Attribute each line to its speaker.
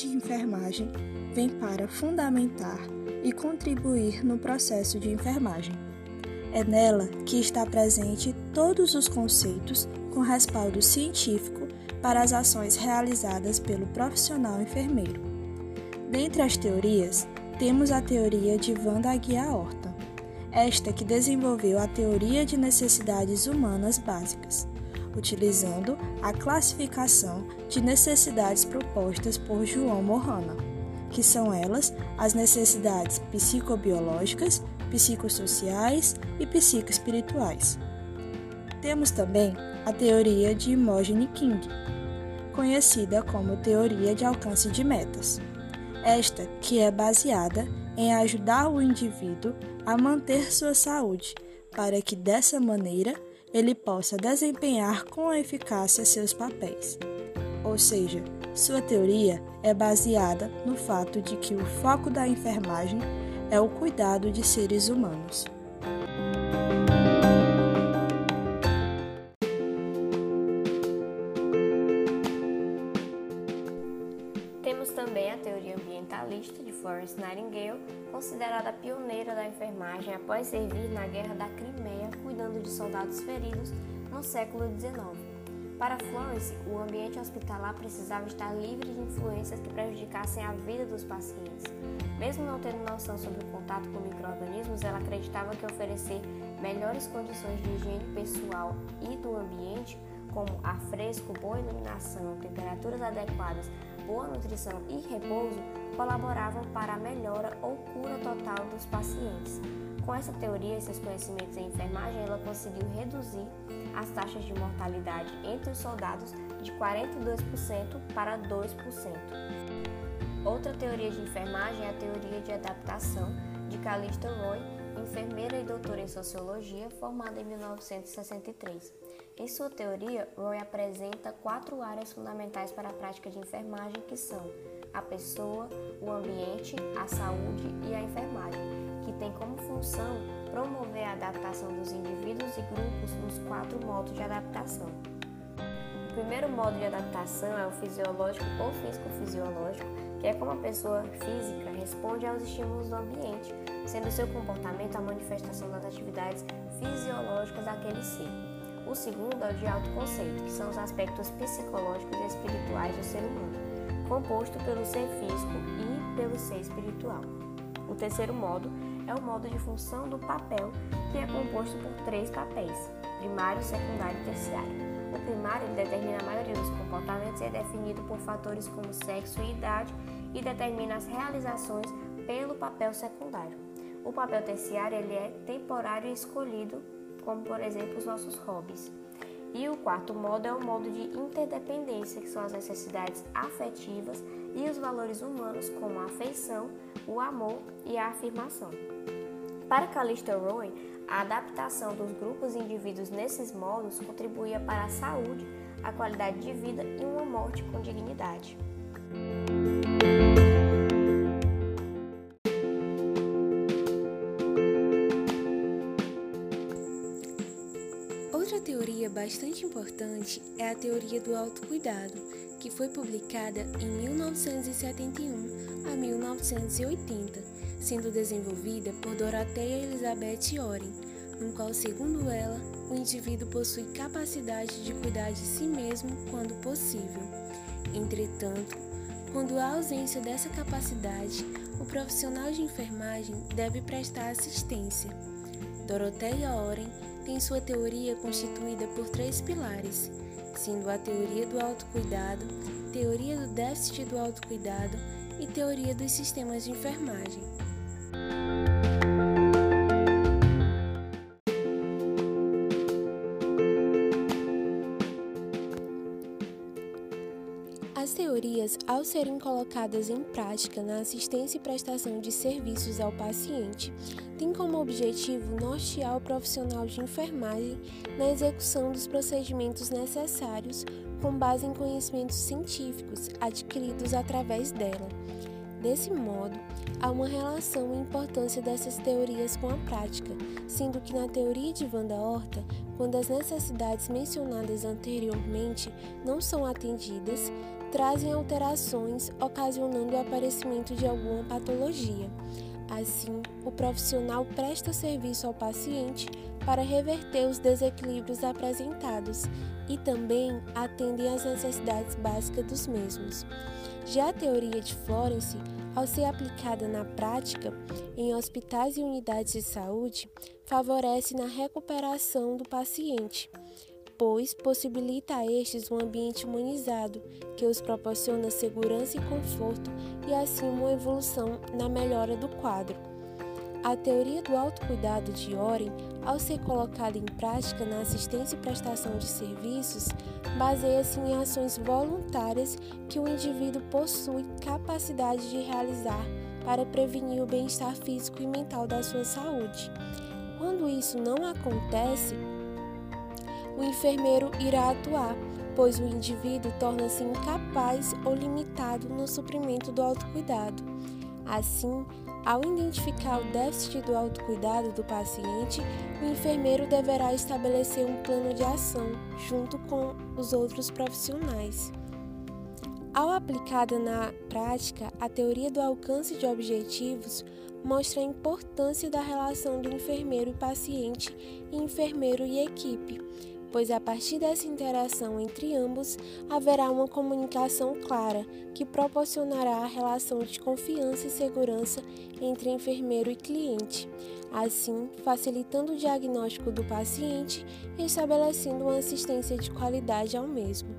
Speaker 1: de enfermagem vem para fundamentar e contribuir no processo de enfermagem. É nela que está presente todos os conceitos com respaldo científico para as ações realizadas pelo profissional enfermeiro. Dentre as teorias, temos a teoria de Wanda Aguiar Horta, esta que desenvolveu a teoria de necessidades humanas básicas, utilizando a classificação de necessidades propostas por João Mohana, que são elas as necessidades psicobiológicas, psicossociais e psicoespirituais. Temos também a teoria de Imogen King, conhecida como teoria de alcance de metas. Esta que é baseada em ajudar o indivíduo a manter sua saúde, para que dessa maneira ele possa desempenhar com eficácia seus papéis. Ou seja, sua teoria é baseada no fato de que o foco da enfermagem é o cuidado de seres humanos.
Speaker 2: Temos também a teoria ambientalista de Florence Nightingale, considerada pioneira da enfermagem após servir na Guerra da Crimeia, cuidando de soldados feridos no século XIX. Para Florence, o ambiente hospitalar precisava estar livre de influências que prejudicassem a vida dos pacientes. Mesmo não tendo noção sobre o contato com micro-organismos, ela acreditava que oferecer melhores condições de higiene pessoal e do ambiente, como ar fresco, boa iluminação, temperaturas adequadas, boa nutrição e repouso colaboravam para a melhora ou cura total dos pacientes. Com essa teoria e seus conhecimentos em enfermagem, ela conseguiu reduzir as taxas de mortalidade entre os soldados de 42% para 2%. Outra teoria de enfermagem é a teoria de adaptação de Calista Roy, enfermeira e doutora em sociologia, formada em 1963. Em sua teoria, Roy apresenta quatro áreas fundamentais para a prática de enfermagem que são a pessoa, o ambiente, a saúde e a enfermagem, que tem como função promover a adaptação dos indivíduos e grupos nos quatro modos de adaptação. O primeiro modo de adaptação é o fisiológico ou físico-fisiológico, que é como a pessoa física responde aos estímulos do ambiente, sendo seu comportamento a manifestação das atividades fisiológicas daquele ser. O segundo é o de autoconceito, que são os aspectos psicológicos e espirituais do ser humano, composto pelo ser físico e pelo ser espiritual. O terceiro modo é o modo de função do papel, que é composto por três papéis: primário, secundário e terciário. O primário determina a maioria dos comportamentos e é definido por fatores como sexo e idade e determina as realizações pelo papel secundário. O papel terciário ele é temporário e escolhido como por exemplo os nossos hobbies. E o quarto modo é o modo de interdependência, que são as necessidades afetivas e os valores humanos, como a afeição, o amor e a afirmação. Para Calista Roy, a adaptação dos grupos e indivíduos nesses modos contribuía para a saúde, a qualidade de vida e uma morte com dignidade.
Speaker 3: Bastante importante é a teoria do autocuidado, que foi publicada em 1971 a 1980, sendo desenvolvida por Dorothea Elizabeth Oren, no qual, segundo ela, o indivíduo possui capacidade de cuidar de si mesmo quando possível. Entretanto, quando há ausência dessa capacidade, o profissional de enfermagem deve prestar assistência. Dorothea Oren tem sua teoria constituída por três pilares, sendo a teoria do autocuidado, teoria do déficit do autocuidado e teoria dos sistemas de enfermagem. As teorias, ao serem colocadas em prática na assistência e prestação de serviços ao paciente, têm como objetivo nortear o profissional de enfermagem na execução dos procedimentos necessários com base em conhecimentos científicos adquiridos através dela. Desse modo, há uma relação e importância dessas teorias com a prática, sendo que na teoria de Wanda Horta, quando as necessidades mencionadas anteriormente não são atendidas, trazem alterações, ocasionando o aparecimento de alguma patologia. Assim, o profissional presta serviço ao paciente para reverter os desequilíbrios apresentados e também atendem às necessidades básicas dos mesmos. Já a teoria de Florence, ao ser aplicada na prática em hospitais e unidades de saúde, favorece na recuperação do paciente, pois possibilita a estes um ambiente humanizado que os proporciona segurança e conforto e assim uma evolução na melhora do quadro. A teoria do autocuidado de Oren, ao ser colocada em prática na assistência e prestação de serviços, baseia-se em ações voluntárias que o indivíduo possui capacidade de realizar para prevenir o bem-estar físico e mental da sua saúde. Quando isso não acontece, o enfermeiro irá atuar, pois o indivíduo torna-se incapaz ou limitado no suprimento do autocuidado. Assim, ao identificar o déficit do autocuidado do paciente, o enfermeiro deverá estabelecer um plano de ação junto com os outros profissionais. Ao aplicada na prática, a teoria do alcance de objetivos mostra a importância da relação do enfermeiro e paciente e enfermeiro e equipe pois a partir dessa interação entre ambos haverá uma comunicação clara que proporcionará a relação de confiança e segurança entre enfermeiro e cliente, assim facilitando o diagnóstico do paciente e estabelecendo uma assistência de qualidade ao mesmo.